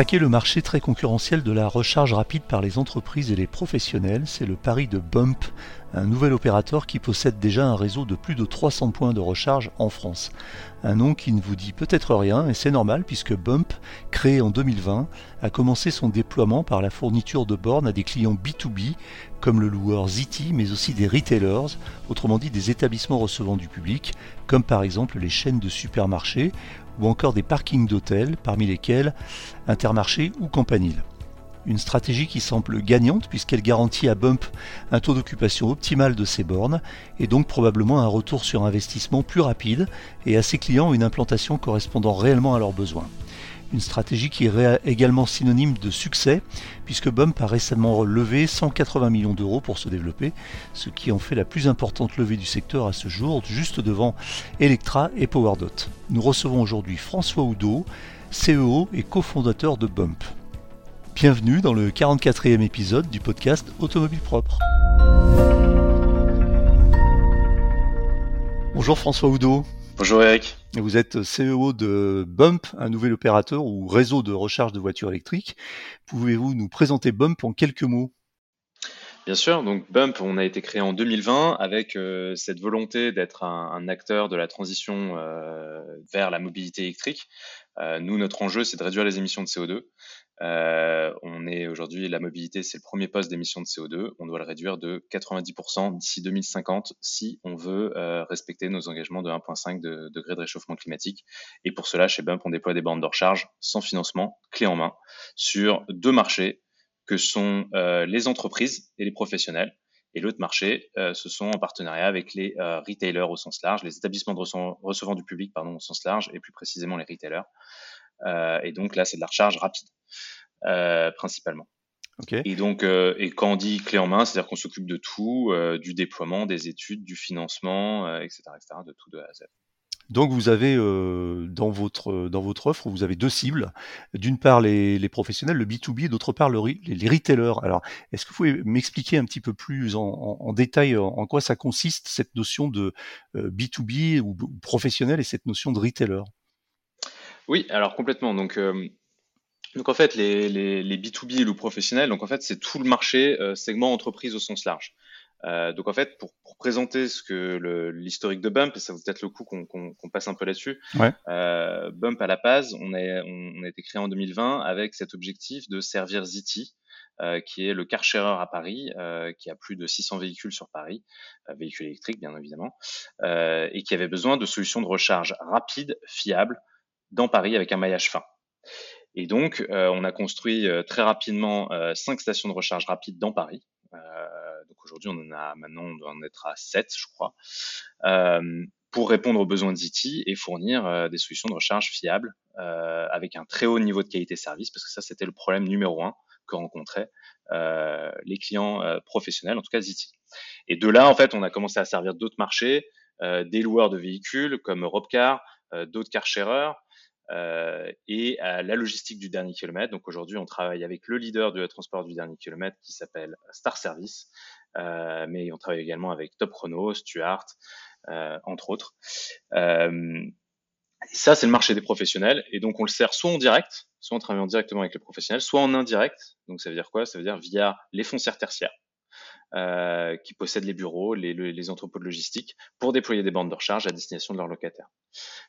Le marché très concurrentiel de la recharge rapide par les entreprises et les professionnels, c'est le pari de Bump, un nouvel opérateur qui possède déjà un réseau de plus de 300 points de recharge en France. Un nom qui ne vous dit peut-être rien, et c'est normal puisque Bump, créé en 2020, a commencé son déploiement par la fourniture de bornes à des clients B2B, comme le loueur Ziti, mais aussi des retailers, autrement dit des établissements recevant du public, comme par exemple les chaînes de supermarchés ou encore des parkings d'hôtels, parmi lesquels Intermarché ou Campanile. Une stratégie qui semble gagnante puisqu'elle garantit à Bump un taux d'occupation optimal de ses bornes et donc probablement un retour sur investissement plus rapide et à ses clients une implantation correspondant réellement à leurs besoins. Une stratégie qui est également synonyme de succès, puisque Bump a récemment levé 180 millions d'euros pour se développer, ce qui en fait la plus importante levée du secteur à ce jour, juste devant Electra et PowerDot. Nous recevons aujourd'hui François Oudot, CEO et cofondateur de Bump. Bienvenue dans le 44e épisode du podcast Automobile Propre. Bonjour François Oudot. Bonjour Eric. Vous êtes CEO de Bump, un nouvel opérateur ou réseau de recharge de voitures électriques. Pouvez-vous nous présenter Bump en quelques mots? Bien sûr, donc Bump, on a été créé en 2020 avec euh, cette volonté d'être un, acteur de la transition euh, vers la mobilité électrique. Euh, nous, notre enjeu, c'est de réduire les émissions de CO2. Euh, on est aujourd'hui, la mobilité, c'est le premier poste d'émission de CO2. On doit le réduire de 90% d'ici 2050 si on veut euh, respecter nos engagements de 1,5 de, degrés de réchauffement climatique. Et pour cela, chez Bump, on déploie des bandes de recharge sans financement, clé en main, sur deux marchés que sont euh, les entreprises et les professionnels. Et l'autre marché, euh, ce sont en partenariat avec les retailers au sens large, les établissements de recevant du public pardon, au sens large, et plus précisément les retailers. Et donc là, c'est de la recharge rapide, principalement. Okay. Et donc, et quand on dit clé en main, c'est-à-dire qu'on s'occupe de tout, du déploiement, des études, du financement, etc., etc., de tout de A à Z. Donc vous avez euh, dans, votre, dans votre offre, vous avez deux cibles. D'une part les, les, professionnels, le B2B, et d'autre part le, les, retailers. Alors est-ce que vous pouvez m'expliquer un petit peu plus en, en, détail en, quoi ça consiste, cette notion de euh, B2B ou, professionnel et cette notion de retailer? Oui, alors complètement. Donc, euh, donc en fait, les, les, les, B2B et le professionnel, donc en fait, c'est tout le marché segment entreprise au sens large. Euh, donc en fait, pour, pour présenter ce que l'historique de Bump, et ça vaut peut-être le coup qu'on qu'on passe un peu là-dessus. Ouais. Euh, Bump à la base, on a, on a été créé en 2020 avec cet objectif de servir Ziti, euh, qui est le car sharer à Paris, euh, qui a plus de 600 véhicules sur Paris, euh, véhicules électriques bien évidemment, euh, et qui avait besoin de solutions de recharge rapides, fiables, dans Paris avec un maillage fin. Et donc, on a construit très rapidement cinq stations de recharge rapide dans Paris. Euh, donc aujourd'hui, on en a maintenant, on doit en être à 7, je crois, euh, pour répondre aux besoins de Ziti et fournir euh, des solutions de recharge fiables euh, avec un très haut niveau de qualité service, parce que ça, c'était le problème numéro un que rencontraient euh, les clients professionnels, en tout cas Ziti. Et de là, en fait, on a commencé à servir d'autres marchés, des loueurs de véhicules comme Europcar, d'autres car sharers, euh, et à la logistique du dernier kilomètre. Donc aujourd'hui, on travaille avec le leader du transport du dernier kilomètre qui s'appelle Star Service, euh, mais on travaille également avec Top Chrono, Stuart, euh, entre autres. Ça, c'est le marché des professionnels, et donc on le sert soit en direct, soit en travaillant directement avec les professionnels, soit en indirect. Donc ça veut dire quoi? Ça veut dire via les foncières tertiaires. Euh, qui possèdent les bureaux, les, les, entrepôts de logistique, pour déployer des bandes de recharge à destination de leurs locataires.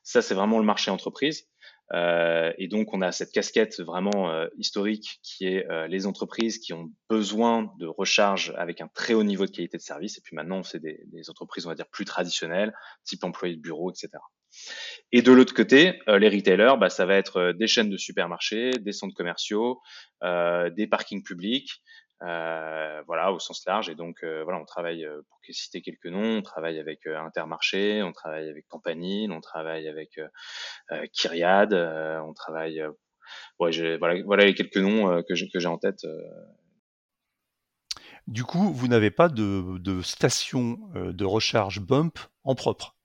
Ça, c'est vraiment le marché entreprise. Euh, et donc, on a cette casquette vraiment euh, historique qui est euh, les entreprises qui ont besoin de recharge avec un très haut niveau de qualité de service. Et puis maintenant, c'est des, des, entreprises, on va dire, plus traditionnelles, type employés de bureau, etc. Et de l'autre côté, les retailers, bah, ça va être des chaînes de supermarchés, des centres commerciaux, des parkings publics, euh, voilà, au sens large. Et donc, euh, voilà, on travaille, euh, pour citer quelques noms, on travaille avec Intermarché, on travaille avec Campanile, on travaille avec Kyriad, on travaille. Voilà, voilà les quelques noms que j'ai en tête. Du coup, vous n'avez pas de, de station de recharge bump en propre.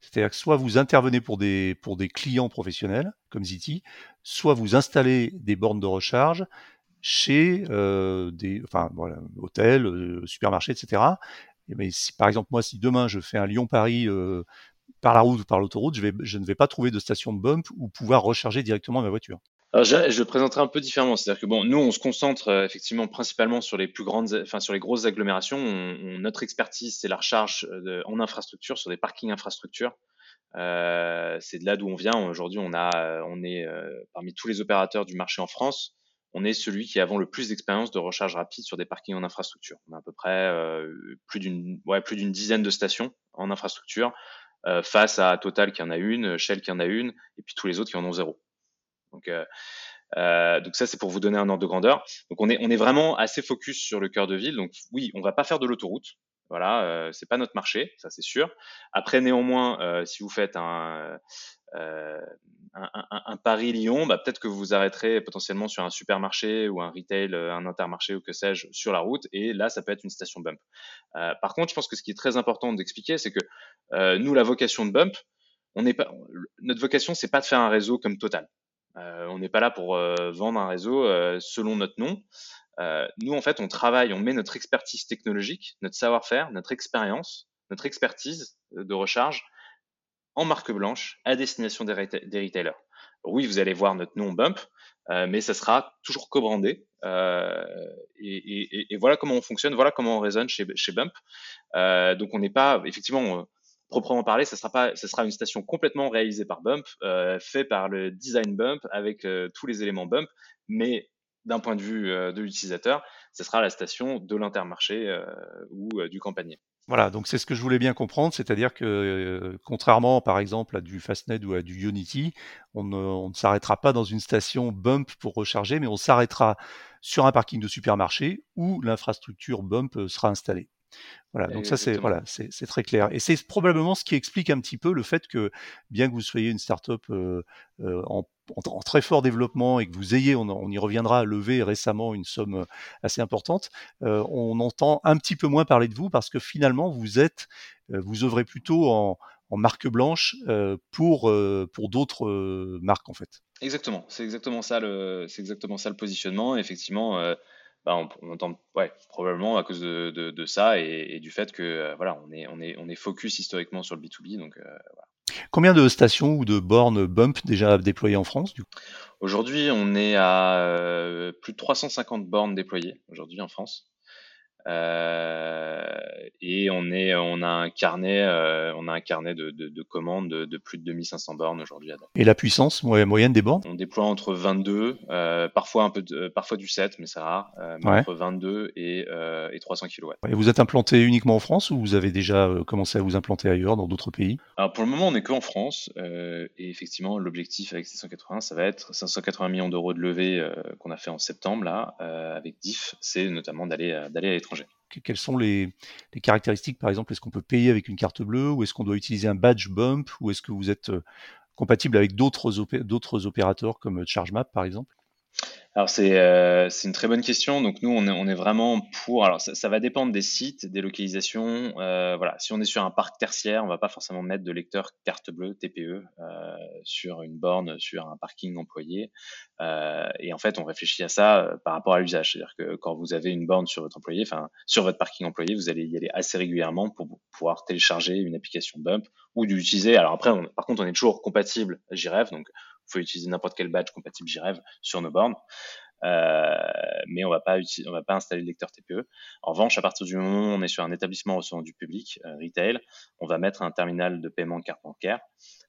C'est-à-dire que soit vous intervenez pour des, pour des clients professionnels, comme Ziti, soit vous installez des bornes de recharge chez des enfin, voilà, hôtels, supermarchés, etc. Et si, par exemple, moi, si demain je fais un Lyon-Paris par la route ou par l'autoroute, je, je ne vais pas trouver de station de bump ou pouvoir recharger directement ma voiture. Je, le présenterai un peu différemment. C'est-à-dire que bon, nous, on se concentre effectivement principalement sur les plus grandes, enfin sur les grosses agglomérations. On, notre expertise, c'est la recharge en infrastructure, sur des parkings infrastructures. Euh, c'est de là d'où on vient. Aujourd'hui, on on est parmi tous les opérateurs du marché en France, on est celui qui avons le plus d'expérience de recharge rapide sur des parkings en infrastructure. On a à peu près euh, plus d'une, ouais, plus d'une dizaine de stations en infrastructure face à Total qui en a une, Shell qui en a une, et puis tous les autres qui en ont zéro. Donc, euh, euh, donc ça, c'est pour vous donner un ordre de grandeur. Donc on est, on est vraiment assez focus sur le cœur de ville. Donc oui, on va pas faire de l'autoroute. Voilà, euh, c'est pas notre marché, ça c'est sûr. Après, néanmoins, euh, si vous faites un, euh, un, un, un Paris-Lyon, bah, peut-être que vous vous arrêterez potentiellement sur un supermarché ou un retail, un intermarché ou que sais-je sur la route. Et là, ça peut être une station bump. par contre, je pense que ce qui est très important d'expliquer, c'est que nous, la vocation de bump, on pas, notre vocation, c'est pas de faire un réseau comme Total. Euh, on n'est pas là pour euh, vendre un réseau euh, selon notre nom. nous, en fait, on travaille, on met notre expertise technologique, notre savoir-faire, notre expérience, notre expertise de recharge en marque blanche à destination des, retailers. Oui, vous allez voir notre nom Bump, mais ça sera toujours co-brandé. Et, voilà comment on fonctionne, voilà comment on raisonne chez, Bump. donc on n'est pas, effectivement, proprement parler, ça sera une station complètement réalisée par Bump, euh, fait par le design Bump avec euh, tous les éléments Bump, mais d'un point de vue euh, de l'utilisateur, ce sera la station de l'intermarché euh, ou du campanier. Voilà, donc c'est ce que je voulais bien comprendre, c'est-à-dire que contrairement par exemple à du Fastnet ou à du Unity, on ne, on ne s'arrêtera pas dans une station Bump pour recharger, mais on s'arrêtera sur un parking de supermarché où l'infrastructure Bump sera installée. Voilà, donc ça c'est voilà, c'est très clair. Et c'est probablement ce qui explique un petit peu le fait que, bien que vous soyez une startup euh, euh, en, en, très fort développement et que vous ayez, on, y reviendra, levé récemment une somme euh, assez importante, euh, on entend un petit peu moins parler de vous parce que finalement vous êtes, vous œuvrez plutôt en, en marque blanche pour pour d'autres marques en fait. Exactement, c'est exactement ça le, c'est exactement ça le positionnement. Effectivement bah, on, entend ouais, probablement à cause de, de, de ça et, et, du fait que euh, voilà, on est, on, est, on est focus historiquement sur le B2B. Donc, euh, voilà. Combien de stations ou de bornes bump déjà déployées en France Aujourd'hui, on est à euh, plus de 350 bornes déployées aujourd'hui en France. Euh, et on est, on a un carnet, euh, on a un carnet de, de, de commandes de, de, plus de 2500 bornes aujourd'hui. Et la puissance moyenne des bornes? On déploie entre 22, euh, parfois un peu, parfois du 7, mais c'est rare, ouais. entre 22 et, euh, et 300 kW. Et vous êtes implanté uniquement en France ou vous avez déjà commencé à vous implanter ailleurs, dans d'autres pays? Alors pour le moment, on n'est qu'en France, et effectivement, l'objectif avec 680, ça va être 580 millions d'euros de levée qu'on a fait en septembre là, avec DIF, c'est notamment d'aller d'aller à l'étranger quelles sont les, caractéristiques, par exemple Est-ce qu'on peut payer avec une carte bleue ou est-ce qu'on doit utiliser un badge bump ou est-ce que vous êtes euh, compatible avec d'autres opé opérateurs comme ChargeMap, par exemple? Alors c'est euh, une très bonne question. Donc nous on est, on est vraiment pour. Alors ça, va dépendre des sites, des localisations. Euh, voilà, si on est sur un parc tertiaire, on va pas forcément mettre de lecteur carte bleue TPE euh, sur une borne, sur un parking employé. Euh, et en fait, on réfléchit à ça par rapport à l'usage. C'est-à-dire que quand vous avez une borne sur votre employé, enfin sur votre parking employé, vous allez y aller assez régulièrement pour pouvoir télécharger une application Bump ou d'utiliser. Alors après, on, par contre, on est toujours compatible JREV, donc vous pouvez utiliser n'importe quel badge compatible JREV sur nos bornes. Euh, mais on va pas on va pas installer le lecteur TPE. En revanche, à partir du moment où on est sur un établissement recevant du public, euh, retail, on va mettre un terminal de paiement carte bancaire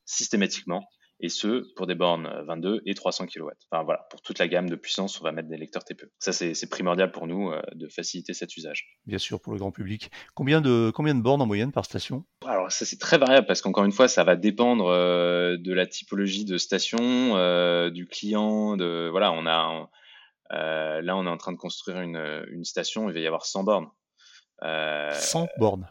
systématiquement et ce pour des bornes 22 et 300 kW. Enfin voilà, pour toute la gamme de puissance, on va mettre des lecteurs TPE. Ça c'est primordial pour nous euh, de faciliter cet usage. Bien sûr pour le grand public. Combien de combien de bornes en moyenne par station? Alors ça c'est très variable parce qu'encore une fois ça va dépendre euh, de la typologie de station, euh, du client, de voilà on a euh, là on est en train de construire une, une station, il va y avoir 100 bornes. 100 bornes.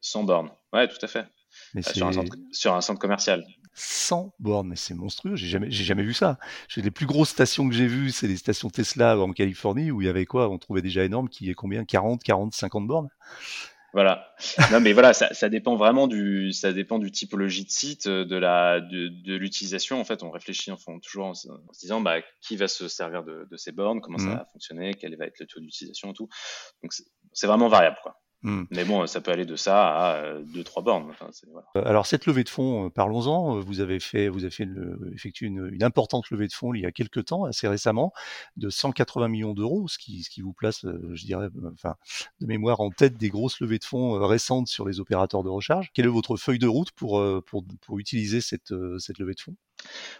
100 bornes, ouais tout à fait. Mais sur, un centre, sur un centre commercial. 100 bornes, mais c'est monstrueux, j'ai jamais, j'ai jamais vu ça. Les plus grosses stations que j'ai vues, c'est les stations Tesla en Californie, où il y avait quoi? On trouvait déjà énorme, qui est combien? 40, 40, 50 bornes? Voilà. Non, mais voilà, ça, ça, dépend vraiment du, ça dépend du typologie de site, de la, de, de l'utilisation. En fait, on réfléchit enfin, toujours en, se disant, bah, qui va se servir de, de ces bornes, comment mmh. ça va fonctionner, quel va être le taux d'utilisation et tout? Donc, c'est vraiment variable, quoi. Hmm. Mais bon, ça peut aller de ça à 2-3 bornes. Alors cette levée de fonds, parlons-en. Vous avez fait, vous avez fait une, effectué une, une, importante levée de fonds il y a quelques temps, assez récemment, de 180 millions d'euros, ce qui, ce qui vous place, je dirais, enfin, de mémoire en tête des grosses levées de fonds récentes sur les opérateurs de recharge. Quelle est votre feuille de route pour, pour, pour utiliser cette, cette levée de fonds?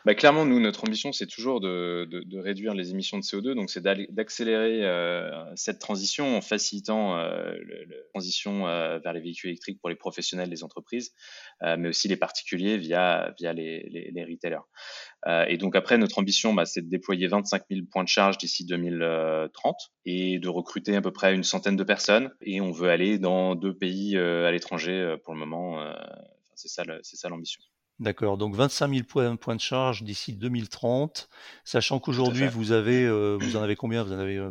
Bah, clairement, nous, notre ambition, c'est toujours de, réduire les émissions de CO2. Donc, c'est d'accélérer euh, cette transition en facilitant euh, la transition euh, vers les véhicules électriques pour les professionnels, les entreprises, mais aussi les particuliers via, les, retailers. et donc, après, notre ambition, bah, c'est de déployer 25 000 points de charge d'ici 2030 et de recruter à peu près une centaine de personnes. Et on veut aller dans deux pays à l'étranger pour le moment. c'est ça l'ambition. D'accord, donc 25 000 points, points de charge d'ici 2030, sachant qu'aujourd'hui vous avez, euh, vous en avez combien? Vous en avez euh,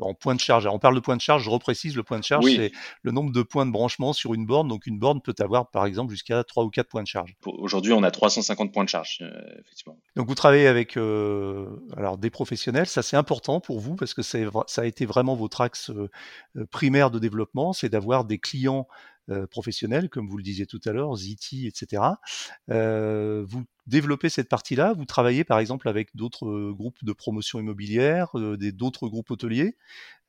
en points de charge. Alors, on parle de points de charge, je reprécise, le point de charge c'est le nombre de points de branchement sur une borne. Donc une borne peut avoir par exemple jusqu'à 3 ou 4 points de charge. Aujourd'hui on a 350 points de charge, euh, effectivement. Donc vous travaillez avec alors des professionnels, ça c'est important pour vous parce que ça a été vraiment votre axe primaire de développement, c'est d'avoir des clients professionnels, comme vous le disiez tout à l'heure, Ziti, etc. Euh, vous développez cette partie-là Vous travaillez par exemple avec d'autres euh, groupes de promotion immobilière, d'autres groupes hôteliers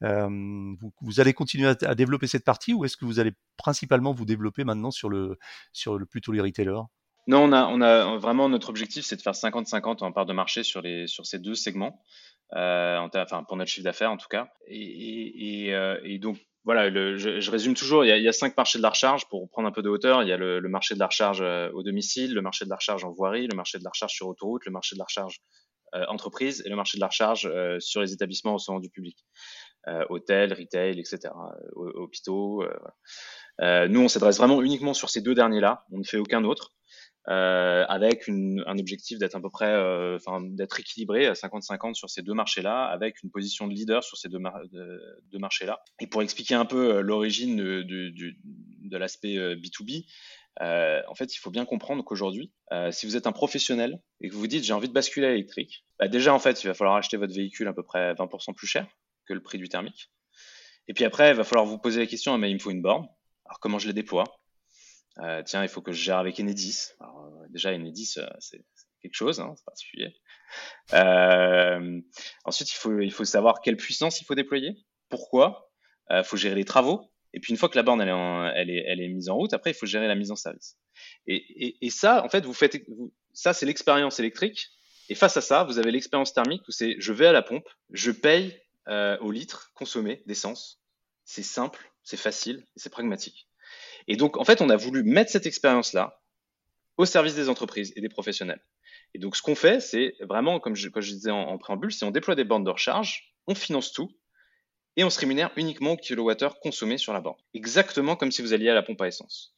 vous, allez continuer à, développer cette partie ou est-ce que vous allez principalement vous développer maintenant sur le, sur le plutôt les retailers? Non, on a, on a vraiment notre objectif, c'est de faire 50-50 en part de marché sur, les, sur ces deux segments, enfin pour notre chiffre d'affaires en tout cas. Et, et donc voilà, je, résume toujours, il y, a, cinq marchés de la recharge pour prendre un peu de hauteur. Il y a le, marché de la recharge euh, au domicile, le marché de la recharge en voirie, le marché de la recharge sur autoroute, le marché de la recharge euh, entreprise et le marché de la recharge euh, sur les établissements au sein du public, hôtels, retail, etc., hôpitaux. nous, on s'adresse vraiment uniquement sur ces deux derniers-là. On ne fait aucun autre. Euh, avec une, un objectif d'être à peu près, euh, enfin d'être équilibré à 50-50 sur ces deux marchés-là, avec une position de leader sur ces deux, deux marchés-là. Et pour expliquer un peu euh, l'origine de, de, de l'aspect B2B, euh, en fait, il faut bien comprendre qu'aujourd'hui, euh, si vous êtes un professionnel et que vous vous dites j'ai envie de basculer à l'électrique, bah déjà en fait, il va falloir acheter votre véhicule à peu près 20% plus cher que le prix du thermique. Et puis après, il va falloir vous poser la question, ah, mais il me faut une borne. Alors comment je les déploie? Euh, tiens, il faut que je gère avec Enedis. Alors, euh, déjà, Enedis, euh, c'est quelque chose, hein, c'est particulier. Euh, ensuite, il faut, il faut savoir quelle puissance il faut déployer, pourquoi. Il faut gérer les travaux. Et puis, une fois que la borne elle est, elle, est, elle est, mise en route, après, il faut gérer la mise en service. Et, et, et ça, en fait, vous faites, ça, c'est l'expérience électrique. Et face à ça, vous avez l'expérience thermique où c'est je vais à la pompe, je paye au litre consommé d'essence. C'est simple, c'est facile c'est pragmatique. Et donc, en fait, on a voulu mettre cette expérience-là au service des entreprises et des professionnels. Et donc, ce qu'on fait, c'est vraiment, comme je, disais en, préambule, si on déploie des bornes de recharge, on finance tout et on se rémunère uniquement au kilowattheure consommé sur la borne. Exactement comme si vous alliez à la pompe à essence.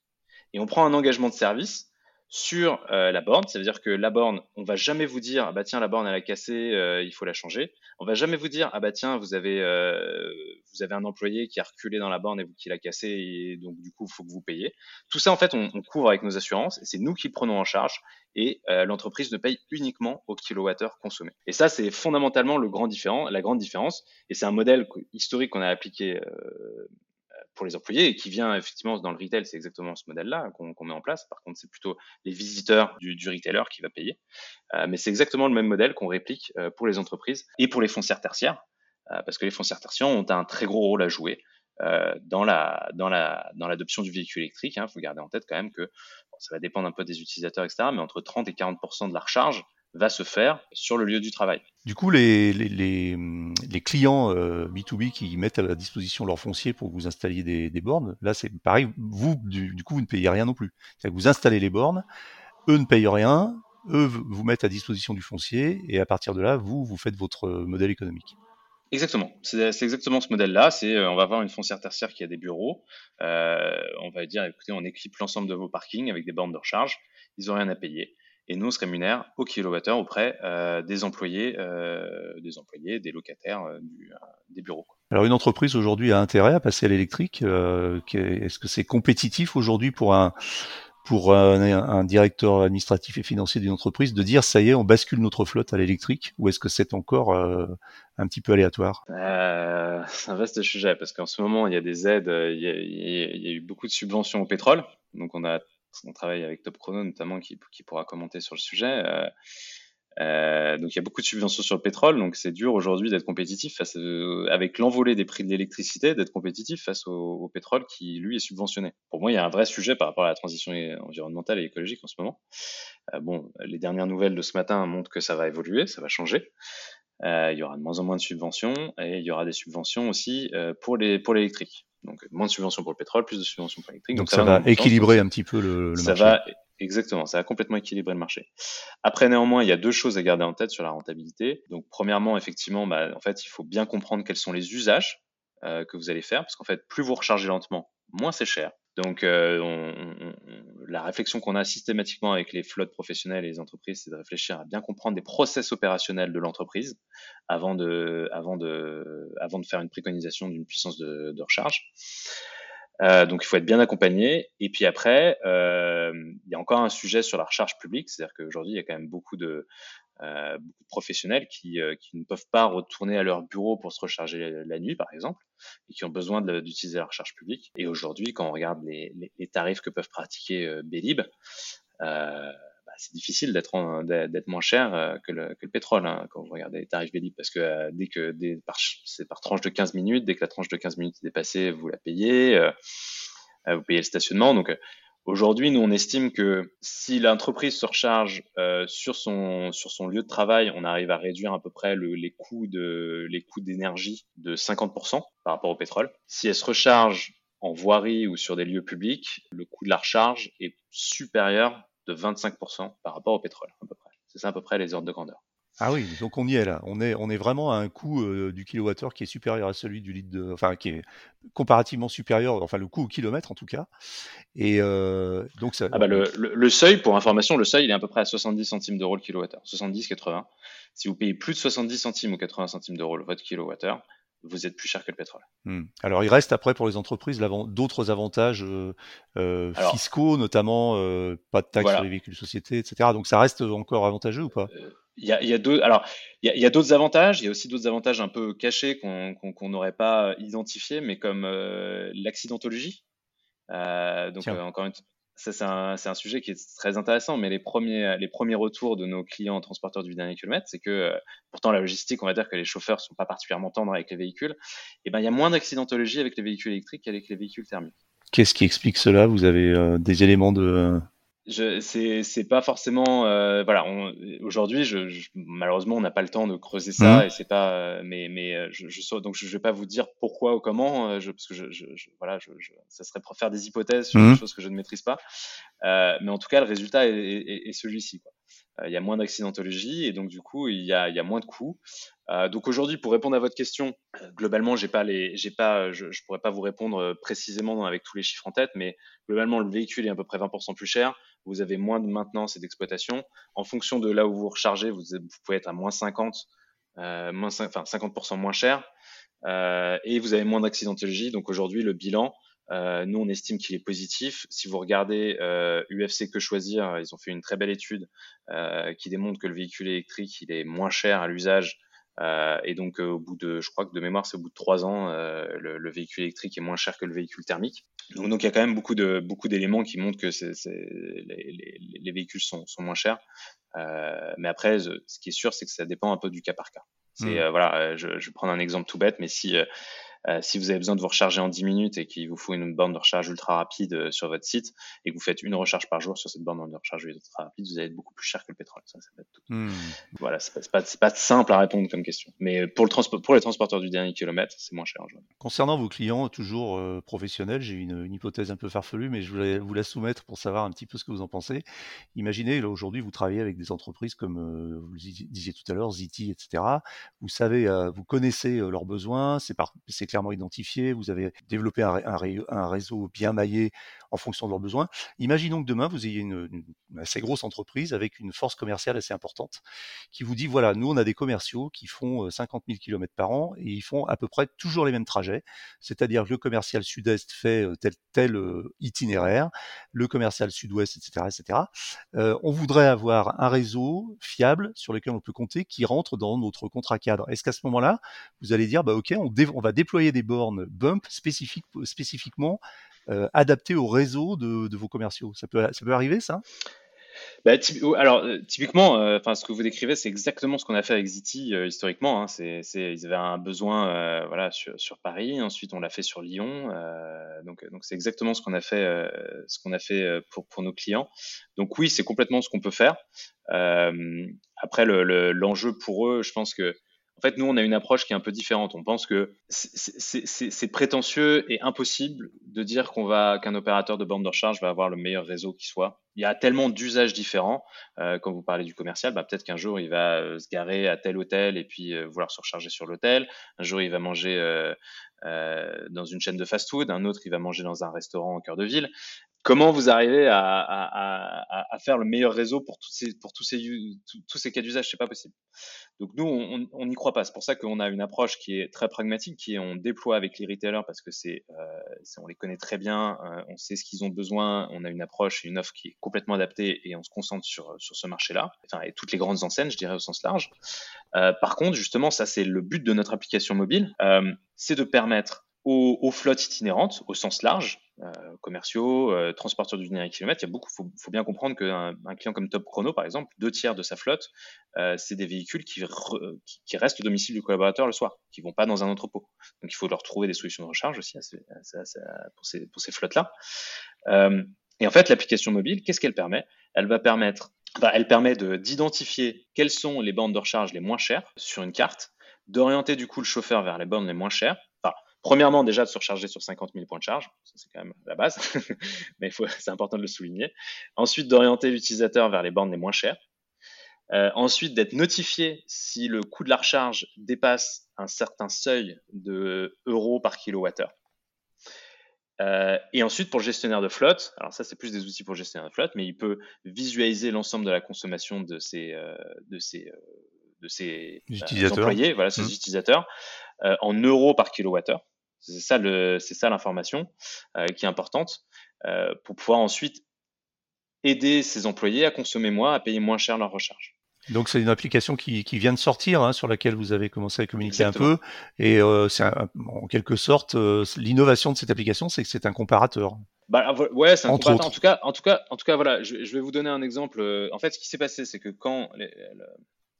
Et on prend un engagement de service sur euh, la borne. Ça veut dire que la borne, on va jamais vous dire ah bah tiens la borne elle a cassé, euh, il faut la changer. On va jamais vous dire ah bah tiens vous avez euh, vous avez un employé qui a reculé dans la borne et qui l'a cassé et donc du coup il faut que vous payiez. Tout ça en fait on, on couvre avec nos assurances et c'est nous qui le prenons en charge et l'entreprise ne paye uniquement au kilowattheure consommé. Et ça c'est fondamentalement le grand différent, la grande différence et c'est un modèle historique qu'on a appliqué pour les employés et qui vient effectivement dans le retail, c'est exactement ce modèle-là qu'on met en place. Par contre, c'est plutôt les visiteurs du, retailer qui va payer. Euh, mais c'est exactement le même modèle qu'on réplique euh, pour les entreprises et pour les foncières tertiaires, euh, parce que les foncières tertiaires ont un très gros rôle à jouer dans la dans la dans l'adoption du véhicule électrique. Il hein. faut garder en tête quand même que ça va dépendre un peu des utilisateurs, etc. Mais entre 30 et 40% de la recharge va se faire sur le lieu du travail. Du coup, les, les, les, les clients euh, B2B qui mettent à la disposition leur foncier pour que vous installiez des, des bornes, là c'est pareil, vous, du, du, coup, vous ne payez rien non plus. C'est-à-dire que vous installez les bornes, eux ne payent rien, eux vous mettent à disposition du foncier, et à partir de là, vous, vous faites votre modèle économique. Exactement, c'est exactement ce modèle-là. C'est, euh, on va avoir une foncière tertiaire qui a des bureaux. Euh, on va dire, écoutez, on équipe l'ensemble de vos parkings avec des bornes de recharge. Ils n'ont rien à payer et nous on se rémunère au kilowattheure auprès euh, des employés, euh, des employés, des locataires euh, des bureaux. Alors une entreprise aujourd'hui a intérêt à passer à l'électrique. Est-ce que c'est compétitif aujourd'hui pour un pour un, directeur administratif et financier d'une entreprise de dire ça y est, on bascule notre flotte à l'électrique ou est-ce que c'est encore un petit peu aléatoire? Euh, C'est un vaste sujet parce qu'en ce moment, il y a des aides, il y a, il y a eu beaucoup de subventions au pétrole. Donc, on a on travaille avec Top Chrono notamment qui, pourra commenter sur le sujet. Euh, euh, donc il y a beaucoup de subventions sur le pétrole, donc c'est dur aujourd'hui d'être compétitif face euh, avec l'envolée des prix de l'électricité, d'être compétitif face au, pétrole qui lui est subventionné. Pour moi, il y a un vrai sujet par rapport à la transition environnementale et écologique en ce moment. Bon, les dernières nouvelles de ce matin montrent que ça va évoluer, ça va changer. il y aura de moins en moins de subventions et il y aura des subventions aussi pour l'électrique. Donc moins de subventions pour le pétrole, plus de subventions pour l'électrique. Donc, ça, va, équilibrer un petit peu le, le ça marché. Va, exactement, ça va complètement équilibrer le marché. Après, néanmoins, il y a deux choses à garder en tête sur la rentabilité. Donc premièrement, effectivement, bah, en fait, il faut bien comprendre quels sont les usages euh, que vous allez faire, parce qu'en fait, plus vous rechargez lentement, moins c'est cher. Donc, euh, on, on, la réflexion qu'on a systématiquement avec les flottes professionnelles et les entreprises, c'est de réfléchir à bien comprendre des process opérationnels de l'entreprise avant de, faire une préconisation d'une puissance de, de recharge. Euh, donc, il faut être bien accompagné. Et puis après, euh, il y a encore un sujet sur la recharge publique, c'est-à-dire qu'aujourd'hui, il y a quand même beaucoup de, euh, beaucoup de professionnels qui, euh, qui, ne peuvent pas retourner à leur bureau pour se recharger la, nuit, par exemple, et qui ont besoin d'utiliser la recharge publique. Et aujourd'hui, quand on regarde les, tarifs que peuvent pratiquer euh, Bélib, bah, c'est difficile d'être moins cher que le, que le pétrole hein, quand vous regardez les tarifs Bélib, parce que dès que c'est par tranche de 15 minutes, dès que la tranche de 15 minutes est dépassée, vous la payez, vous payez le stationnement. Donc Aujourd'hui, nous, on estime que si l'entreprise se recharge euh, sur, son, sur son lieu de travail, on arrive à réduire à peu près le, les coûts les coûts d'énergie de 50% par rapport au pétrole. Si elle se recharge en voirie ou sur des lieux publics, le coût de la recharge est supérieur de 25% par rapport au pétrole, à peu près. C'est ça à peu près les ordres de grandeur. Ah oui, donc on y est là. On est, on est vraiment à un coût euh, du kilowattheure qui est supérieur à celui du litre de, enfin qui est comparativement supérieur, enfin le coût au kilomètre en tout cas. Et euh, donc ça. Ah bah le, le, seuil, pour information, le seuil il est à peu près à 70 centimes d'euros le kilowattheure, 70-80. Si vous payez plus de 70 centimes ou 80 centimes d'euros votre kilowattheure, vous êtes plus cher que le pétrole. Hmm. Alors il reste après pour les entreprises d'autres avantages euh, euh fiscaux, notamment euh, pas de taxes sur les véhicules sociétés, etc. Donc ça reste encore avantageux ou pas? Il y a, y a deux, alors il y a, d'autres avantages. Il y a aussi d'autres avantages un peu cachés qu'on n'aurait pas identifiés, mais comme euh, l'accidentologie. Euh, donc euh, encore une, ça c'est un, un, sujet qui est très intéressant. Mais les premiers, les premiers retours de nos clients transporteurs du dernier kilomètre, c'est que pourtant la logistique, on va dire que les chauffeurs sont pas particulièrement tendres avec les véhicules. Et ben il y a moins d'accidentologie avec les véhicules électriques qu'avec les véhicules thermiques. Qu'est-ce qui explique cela? Vous avez des éléments de c'est c'est pas forcément euh, voilà aujourd'hui je, malheureusement on n'a pas le temps de creuser ça mmh. et c'est pas euh, mais mais euh, je, je donc je vais pas vous dire pourquoi ou comment je, parce que je, je voilà je, ça serait pour faire des hypothèses sur mmh. des choses que je ne maîtrise pas mais en tout cas le résultat est, est, est celui-ci quoi il y a moins d'accidentologie et donc du coup il y a, il y a moins de coûts euh, donc aujourd'hui, pour répondre à votre question, globalement, j'ai pas les, j'ai pas, je, je pourrais pas vous répondre précisément avec tous les chiffres en tête, mais globalement, le véhicule est à peu près 20% plus cher. Vous avez moins de maintenance et d'exploitation. En fonction de là où vous rechargez, vous, pouvez être à moins 50, euh, moins 5, enfin 50% moins cher, euh, et vous avez moins d'accidentologie. Donc aujourd'hui, le bilan, euh, nous, on estime qu'il est positif. Si vous regardez UFC Que Choisir, ils ont fait une très belle étude qui démontre que le véhicule électrique, il est moins cher à l'usage euh, et donc euh, au bout de, je crois que de mémoire, c'est au bout de trois ans, euh, le, le, véhicule électrique est moins cher que le véhicule thermique. Donc, donc il y a quand même beaucoup de beaucoup d'éléments qui montrent que c'est, c'est, les, les, les, véhicules sont, sont moins chers. Euh, mais après, ce qui est sûr, c'est que ça dépend un peu du cas par cas. C'est mmh. voilà, je, je vais prendre un exemple tout bête, mais si euh, si vous avez besoin de vous recharger en 10 minutes et qu'il vous faut une borne de recharge ultra rapide euh, sur votre site et que vous faites une recharge par jour sur cette borne de recharge ultra rapide, vous allez être beaucoup plus cher que le pétrole. Ça, être tout. Mmh. Voilà, c'est pas, pas, pas, simple à répondre comme question. Mais pour, le transport, pour les transporteurs du dernier kilomètre, c'est moins cher. Concernant vos clients, toujours euh, professionnels, j'ai une, une, hypothèse un peu farfelue, mais je voulais vous la soumettre pour savoir un petit peu ce que vous en pensez. Imaginez, aujourd'hui, vous travaillez avec des entreprises comme euh, vous le disiez tout à l'heure, Ziti, etc. Vous savez, vous connaissez leurs besoins, c'est clairement identifié, vous avez développé un, un, réseau bien maillé en fonction de leurs besoins. Imaginons que demain, vous ayez une, assez grosse entreprise avec une force commerciale assez importante qui vous dit, voilà, nous, on a des commerciaux qui font 50 000 km par an et ils font à peu près toujours les mêmes trajets. C'est-à-dire que le commercial sud-est fait tel, tel itinéraire, le commercial sud-ouest, etc., etc. on voudrait avoir un réseau fiable sur lequel on peut compter qui rentre dans notre contrat cadre. Est-ce qu'à ce, moment-là, vous allez dire, bah, OK, on, va déployer des bornes bump spécifiquement euh, adaptées au réseau de, vos commerciaux Ça peut, arriver, ça? Bah, alors euh, typiquement, euh, ce que vous décrivez, c'est exactement ce qu'on a fait avec Ziti historiquement. Hein. c'est, ils avaient un besoin, voilà, sur, Paris. Ensuite, on l'a fait sur Lyon. donc, donc c'est exactement ce qu'on a fait, ce qu'on a fait pour pour nos clients. Donc oui, c'est complètement ce qu'on peut faire. après, le, l'enjeu pour eux, je pense que en fait, nous, on a une approche qui est un peu différente. On pense que c'est prétentieux et impossible de dire qu'on va qu'un opérateur de bande de recharge va avoir le meilleur réseau qui soit. Il y a tellement d'usages différents. Euh, quand vous parlez du commercial, bah, peut-être qu'un jour il va euh, se garer à tel hôtel et puis euh, vouloir se recharger sur l'hôtel. Un jour il va manger dans une chaîne de fast-food. Un autre il va manger dans un restaurant au cœur de ville. Comment vous arrivez à, faire le meilleur réseau pour, tous ces, cas d'usage C'est pas possible. Donc nous, on n'y croit pas. C'est pour ça qu'on a une approche qui est très pragmatique, qui est on déploie avec les retailers parce que c'est, euh, on les connaît très bien, euh, on sait ce qu'ils ont besoin, on a une approche et une offre qui est complètement adaptée et on se concentre sur, ce marché-là. Enfin, et toutes les grandes enseignes, je dirais au sens large. Euh, par contre, justement, ça c'est le but de notre application mobile, c'est de permettre aux, flottes itinérantes, au sens large, euh, commerciaux, euh, transporteurs du dernier kilomètre. Il y a beaucoup, faut, faut bien comprendre qu'un un client comme Top Chrono, par exemple, deux tiers de sa flotte, euh, c'est des véhicules qui, restent au domicile du collaborateur le soir, qui vont pas dans un entrepôt. Donc il faut leur trouver des solutions de recharge aussi pour ces, flottes-là. Euh, et en fait, l'application mobile, qu'est-ce qu'elle permet? Elle va permettre, elle permet d'identifier quelles sont les bandes de recharge les moins chères sur une carte, d'orienter du coup le chauffeur vers les bornes les moins chères Premièrement, déjà de se recharger sur 50 000 points de charge, c'est quand même la base, mais c'est important de le souligner. Ensuite, d'orienter l'utilisateur vers les bornes les moins chères. Euh, ensuite, d'être notifié si le coût de la recharge dépasse un certain seuil de euros par kilowattheure. Euh, et ensuite, pour le gestionnaire de flotte, alors ça c'est plus des outils pour le gestionnaire de flotte, mais il peut visualiser l'ensemble de la consommation de ses, euh, de ses, de ses employés, voilà, ses mmh. utilisateurs, en euros par kilowattheure. C'est ça le, c'est ça l'information euh, qui est importante euh, pour pouvoir ensuite aider ses employés à consommer moins, à payer moins cher leur recharge. Donc c'est une application qui, qui vient de sortir, hein, sur laquelle vous avez commencé à communiquer un peu, et euh, c'est en quelque sorte l'innovation de cette application, c'est que c'est un comparateur. Bah, ouais, c'est un comparateur. En tout cas, en tout cas, en tout cas, voilà, je, je vais vous donner un exemple. En fait, ce qui s'est passé, c'est que quand les,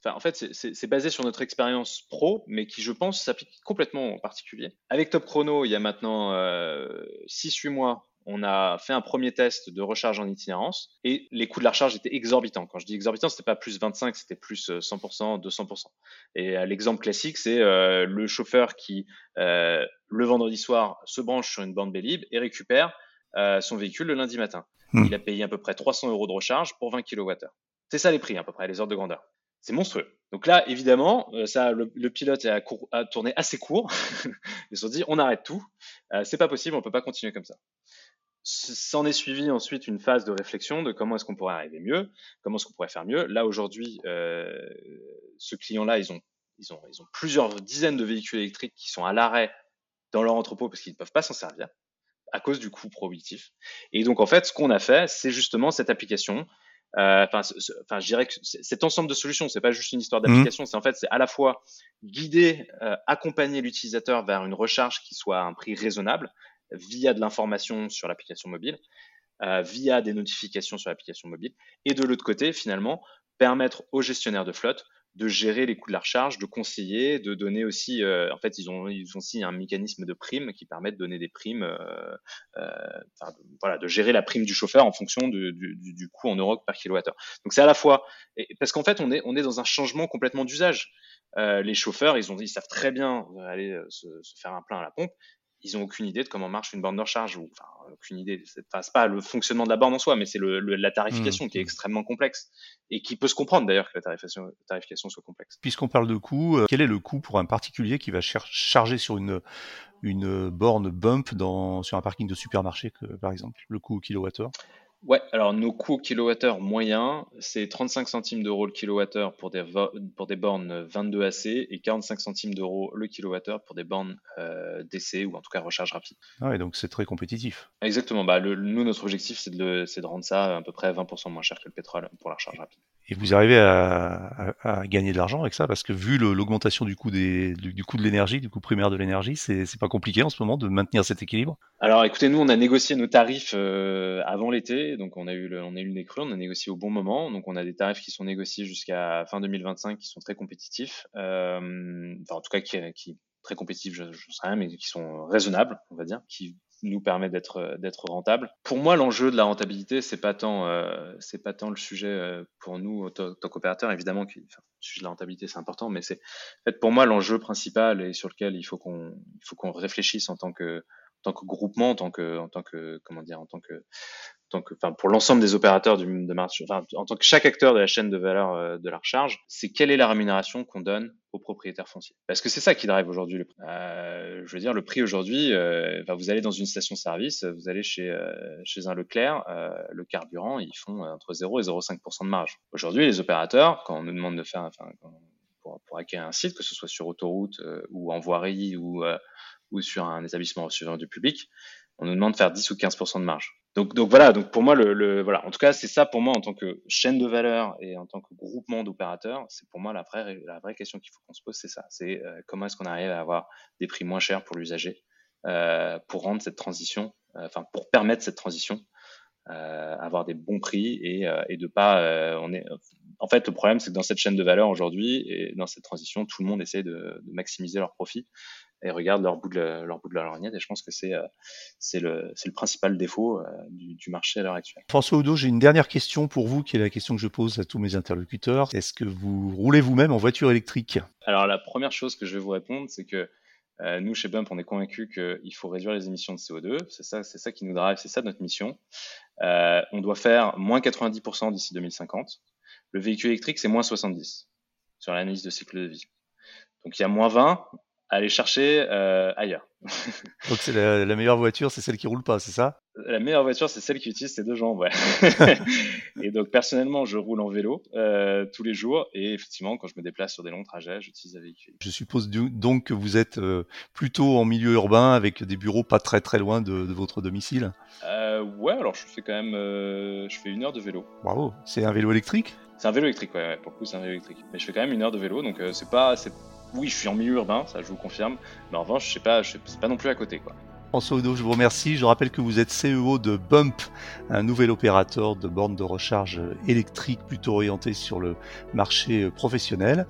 en fait, c'est basé sur notre expérience pro, mais qui, je pense, s'applique complètement en particulier. Avec Top Chrono, il y a maintenant euh, 6-8 mois, on a fait un premier test de recharge en itinérance et les coûts de la recharge étaient exorbitants. Quand je dis exorbitant, c'était pas plus 25, c'était plus 100%, euh, 200%. Et euh, l'exemple classique, c'est euh, le chauffeur qui, euh, le vendredi soir, se branche sur une bande Bélib et récupère euh, son véhicule le lundi matin. Hmm. Il a payé à peu près 300 euros de recharge pour 20 kWh. C'est ça les prix, à peu près, les ordres de grandeur c'est monstrueux. Donc là, évidemment, euh, le, pilote a, tourné assez court. Ils se sont dit, on arrête tout. Euh, c'est pas possible, on peut pas continuer comme ça. S'en est suivi ensuite une phase de réflexion de comment est-ce qu'on pourrait arriver mieux, comment est-ce qu'on pourrait faire mieux. Là aujourd'hui, euh, ce client-là, ils ont, ils ont, plusieurs dizaines de véhicules électriques qui sont à l'arrêt dans leur entrepôt parce qu'ils ne peuvent pas s'en servir à cause du coût prohibitif. Et donc en fait, ce qu'on a fait, c'est justement cette application enfin, enfin, je dirais que cet ensemble de solutions, c'est pas juste une histoire mmh. d'application, c'est en fait, c'est à la fois guider, euh, accompagner l'utilisateur vers une recharge qui soit à un prix raisonnable via de l'information sur l'application mobile, euh, via des notifications sur l'application mobile, et de l'autre côté, finalement, permettre aux gestionnaires de flotte de gérer les coûts de la recharge, de conseiller, de donner aussi, euh, en fait, ils ont, ils ont aussi un mécanisme de prime qui permet de donner des primes, euh, euh, enfin, voilà, de gérer la prime du chauffeur en fonction du, coût en euros par kilowattheure. Donc c'est à la fois, parce qu'en fait, on est, on est dans un changement complètement d'usage. Euh, les chauffeurs, ils, ont, ils savent très bien aller se, faire un plein à la pompe. Ils ont aucune idée de comment marche une borne de recharge ou enfin aucune idée. C'est pas le fonctionnement de la borne en soi, mais c'est le, la tarification mmh. qui est extrêmement complexe et qui peut se comprendre d'ailleurs que la tarification, tarification soit complexe. Puisqu'on parle de coût, euh, quel est le coût pour un particulier qui va charger sur une une borne bump dans sur un parking de supermarché, que, par exemple, le coût au kilowattheure? Ouais, alors nos coûts kilowattheure moyens, c'est 35 centimes d'euros le kilowattheure pour des, pour des bornes 22 AC et 45 centimes d'euros le kilowattheure pour des bornes euh, DC ou en tout cas recharge rapide. Ah ouais, donc c'est très compétitif. Exactement. Bah, le, nous, notre objectif, c'est de, de, rendre ça à peu près 20% moins cher que le pétrole pour la recharge rapide. Et vous arrivez à, à, gagner de l'argent avec ça parce que vu l'augmentation du coût des, du, coût de l'énergie, du coût primaire de l'énergie, c'est pas compliqué en ce moment de maintenir cet équilibre? Alors, écoutez, nous, on a négocié nos tarifs euh, avant l'été, donc on a eu le, on a eu le on a négocié au bon moment, donc on a des tarifs qui sont négociés jusqu'à fin 2025 qui sont très compétitifs, euh, enfin en tout cas qui, qui très compétitifs, je, je sais rien, mais qui sont raisonnables, on va dire, qui nous permet d'être d'être rentable. Pour moi, l'enjeu de la rentabilité, c'est pas tant euh, c'est pas tant le sujet euh, pour nous en tant qu'opérateur, évidemment, qui, enfin, le sujet de la rentabilité c'est important, mais c'est pour moi l'enjeu principal et sur lequel il faut qu'on il faut qu'on réfléchisse en tant que en tant que groupement, en tant que en tant que comment dire, en tant que enfin, pour l'ensemble des opérateurs du, de marché, enfin, en tant que chaque acteur de la chaîne de valeur euh, de la recharge, c'est quelle est la rémunération qu'on donne aux propriétaires fonciers. Parce que c'est ça qui drive aujourd'hui le prix. Euh, je veux dire, le prix aujourd'hui, euh, vous allez dans une station-service, vous allez chez, chez un Leclerc, le carburant, ils font entre 0 et 0,5% de marge. Aujourd'hui, les opérateurs, quand on nous demande de faire, pour, pour acquérir un site, que ce soit sur autoroute ou en voirie ou, ou sur un établissement receveur du public, on nous demande de faire 10 ou 15% de marge. Donc, voilà, donc pour moi, le, le, voilà, en tout cas, c'est ça pour moi en tant que chaîne de valeur et en tant que groupement d'opérateurs, c'est pour moi la vraie, la vraie question qu'il faut qu'on se pose, c'est ça, c'est euh, comment est-ce qu'on arrive à avoir des prix moins chers pour l'usager euh, pour rendre cette transition, euh, enfin pour permettre cette transition, avoir des bons prix et, et de pas, on est, en fait, le problème c'est que dans cette chaîne de valeur aujourd'hui et dans cette transition, tout le monde essaie de maximiser leurs profits et regardent leur bout de, leur bout de la lorgnette. Et je pense que c'est euh, c'est le, le principal défaut euh, du, du marché à l'heure actuelle. François Odo, j'ai une dernière question pour vous, qui est la question que je pose à tous mes interlocuteurs. Est-ce que vous roulez vous-même en voiture électrique? Alors la première chose que je vais vous répondre, c'est que euh, nous, chez Bump, on est convaincu qu'il faut réduire les émissions de CO2. C'est ça, c'est ça qui nous drive, c'est ça notre mission. Euh, on doit faire moins 90% d'ici 2050. Le véhicule électrique, c'est moins 70 sur l'analyse de cycle de vie. Donc il y a moins 20, aller chercher euh, ailleurs. Donc c'est la, la, meilleure voiture, c'est celle qui roule pas, c'est ça? La meilleure voiture, c'est celle qui utilise ses deux jambes, ouais. et donc personnellement, je roule en vélo euh, tous les jours, et effectivement, quand je me déplace sur des longs trajets, j'utilise un véhicule. Je suppose donc que vous êtes euh, plutôt en milieu urbain, avec des bureaux pas très très loin de, de votre domicile? Ouais, alors je fais quand même, je fais une heure de vélo. Bravo. C'est un vélo électrique? C'est un vélo électrique, ouais, ouais. Pour le coup, c'est un vélo électrique. Mais je fais quand même une heure de vélo, donc euh, c'est pas, c'est oui, je suis en milieu urbain, ça je vous confirme, mais en revanche, je sais pas, sais pas non plus à côté, quoi. François Odo, je vous remercie. Je rappelle que vous êtes CEO de Bump, un nouvel opérateur de bornes de recharge électrique plutôt orienté sur le marché professionnel.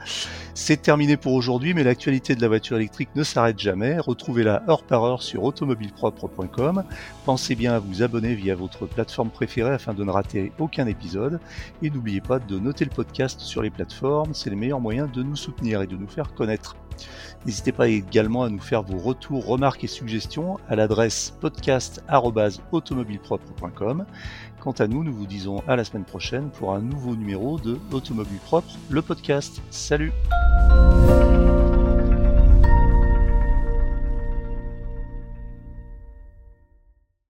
C'est terminé pour aujourd'hui, mais l'actualité de la voiture électrique ne s'arrête jamais. Retrouvez-la heure par heure sur automobilepropre.com. Pensez bien à vous abonner via votre plateforme préférée afin de ne rater aucun épisode. Et n'oubliez pas de noter le podcast sur les plateformes. C'est le meilleur moyen de nous soutenir et de nous faire connaître. N'hésitez pas également à nous faire vos retours, remarques et suggestions à l'adresse podcast.automobilepropre.com. Quant à nous, nous vous disons à la semaine prochaine pour un nouveau numéro de Automobile Propre, le podcast. Salut